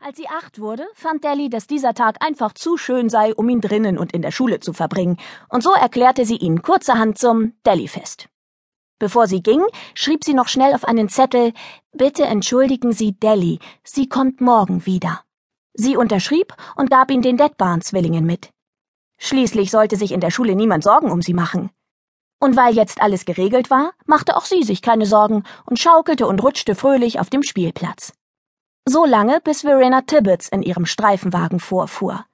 Als sie acht wurde, fand Delly, dass dieser Tag einfach zu schön sei, um ihn drinnen und in der Schule zu verbringen, und so erklärte sie ihn kurzerhand zum Delly-Fest. Bevor sie ging, schrieb sie noch schnell auf einen Zettel Bitte entschuldigen Sie Delly, sie kommt morgen wieder. Sie unterschrieb und gab ihn den Deadbarn-Zwillingen mit. Schließlich sollte sich in der Schule niemand Sorgen um sie machen. Und weil jetzt alles geregelt war, machte auch sie sich keine Sorgen und schaukelte und rutschte fröhlich auf dem Spielplatz so lange, bis Verena Tibbets in ihrem Streifenwagen vorfuhr.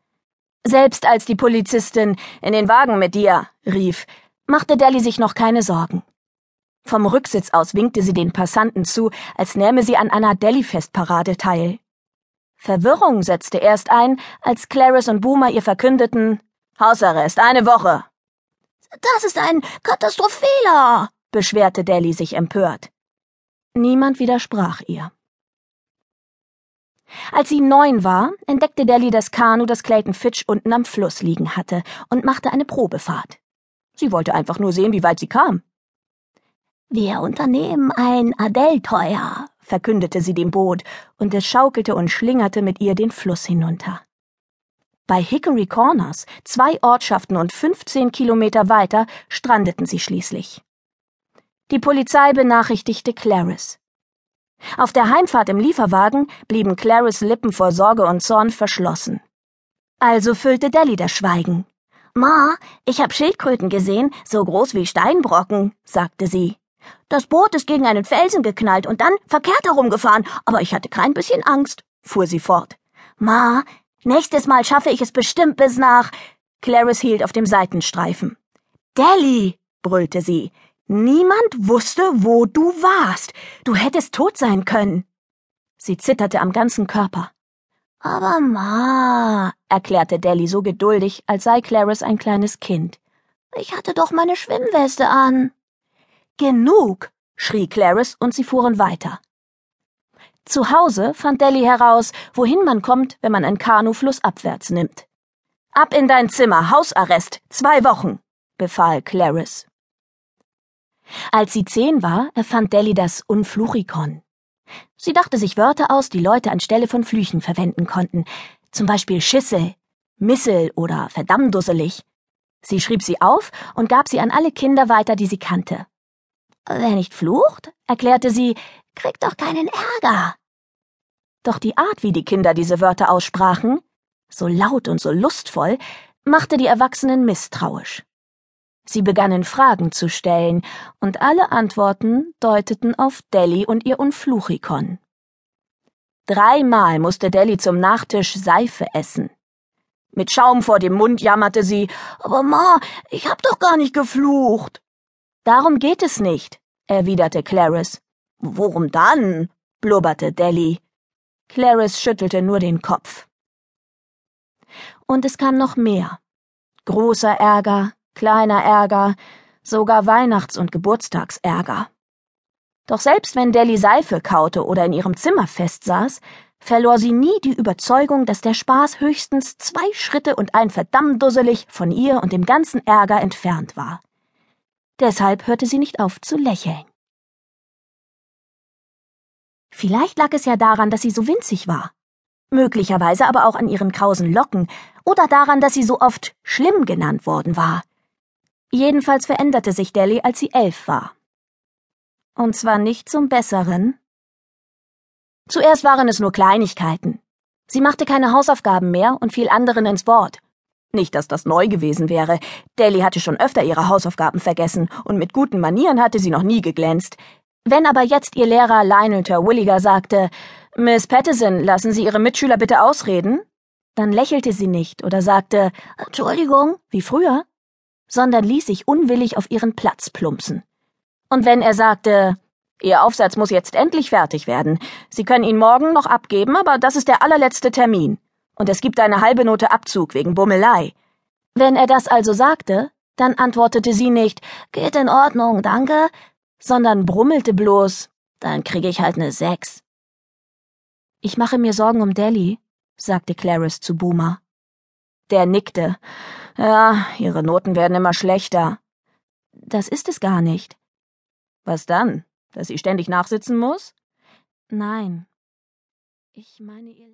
Selbst als die Polizistin in den Wagen mit dir rief, machte Delly sich noch keine Sorgen. Vom Rücksitz aus winkte sie den Passanten zu, als nähme sie an einer Delhi-Festparade teil. Verwirrung setzte erst ein, als Clarice und Boomer ihr verkündeten Hausarrest, eine Woche. Das ist ein Katastrophenfehler, beschwerte Delly sich empört. Niemand widersprach ihr. Als sie neun war, entdeckte Delly das Kanu, das Clayton Fitch unten am Fluss liegen hatte, und machte eine Probefahrt. Sie wollte einfach nur sehen, wie weit sie kam. Wir unternehmen ein Adellteuer, verkündete sie dem Boot, und es schaukelte und schlingerte mit ihr den Fluss hinunter. Bei Hickory Corners, zwei Ortschaften und 15 Kilometer weiter, strandeten sie schließlich. Die Polizei benachrichtigte Clarice. Auf der Heimfahrt im Lieferwagen blieben Clarice Lippen vor Sorge und Zorn verschlossen. Also füllte Delly das Schweigen. Ma, ich hab Schildkröten gesehen, so groß wie Steinbrocken, sagte sie. Das Boot ist gegen einen Felsen geknallt und dann verkehrt herumgefahren, aber ich hatte kein bisschen Angst, fuhr sie fort. Ma, nächstes Mal schaffe ich es bestimmt bis nach. Clarice hielt auf dem Seitenstreifen. Delly, brüllte sie, Niemand wusste, wo du warst. Du hättest tot sein können. Sie zitterte am ganzen Körper. Aber Ma, erklärte Delly so geduldig, als sei Clarice ein kleines Kind. Ich hatte doch meine Schwimmweste an. Genug, schrie Clarice, und sie fuhren weiter. Zu Hause fand Delly heraus, wohin man kommt, wenn man ein Kanu flussabwärts nimmt. Ab in dein Zimmer, Hausarrest, zwei Wochen, befahl Clarice. Als sie zehn war, erfand Delly das Unfluchikon. Sie dachte sich Wörter aus, die Leute anstelle von Flüchen verwenden konnten. Zum Beispiel Schissel, Missel oder verdammdusselig. Sie schrieb sie auf und gab sie an alle Kinder weiter, die sie kannte. Wer nicht flucht, erklärte sie, kriegt doch keinen Ärger. Doch die Art, wie die Kinder diese Wörter aussprachen, so laut und so lustvoll, machte die Erwachsenen misstrauisch. Sie begannen Fragen zu stellen, und alle Antworten deuteten auf Delly und ihr Unfluchikon. Dreimal musste Delly zum Nachtisch Seife essen. Mit Schaum vor dem Mund jammerte sie, aber Ma, ich hab doch gar nicht geflucht. Darum geht es nicht, erwiderte Clarice. Worum dann? blubberte Delly. Clarice schüttelte nur den Kopf. Und es kam noch mehr. Großer Ärger, kleiner Ärger, sogar Weihnachts- und Geburtstagsärger. Doch selbst wenn Delly Seife kaute oder in ihrem Zimmer festsaß, verlor sie nie die Überzeugung, dass der Spaß höchstens zwei Schritte und ein verdammt dusselig von ihr und dem ganzen Ärger entfernt war. Deshalb hörte sie nicht auf zu lächeln. Vielleicht lag es ja daran, dass sie so winzig war. Möglicherweise aber auch an ihren krausen Locken oder daran, dass sie so oft schlimm genannt worden war. Jedenfalls veränderte sich Delly, als sie elf war. Und zwar nicht zum Besseren. Zuerst waren es nur Kleinigkeiten. Sie machte keine Hausaufgaben mehr und fiel anderen ins Wort. Nicht, dass das neu gewesen wäre. Delly hatte schon öfter ihre Hausaufgaben vergessen und mit guten Manieren hatte sie noch nie geglänzt. Wenn aber jetzt ihr Lehrer Lionel Terwilliger sagte, Miss Pattison, lassen Sie Ihre Mitschüler bitte ausreden, dann lächelte sie nicht oder sagte, Entschuldigung, wie früher sondern ließ sich unwillig auf ihren Platz plumpsen. Und wenn er sagte, Ihr Aufsatz muss jetzt endlich fertig werden. Sie können ihn morgen noch abgeben, aber das ist der allerletzte Termin. Und es gibt eine halbe Note Abzug wegen Bummelei. Wenn er das also sagte, dann antwortete sie nicht, geht in Ordnung, danke, sondern brummelte bloß, dann kriege ich halt ne Sechs. Ich mache mir Sorgen um Delly, sagte Clarice zu Boomer. Der nickte. Ja, Ihre Noten werden immer schlechter. Das ist es gar nicht. Was dann? Dass sie ständig nachsitzen muss? Nein. Ich meine, ihr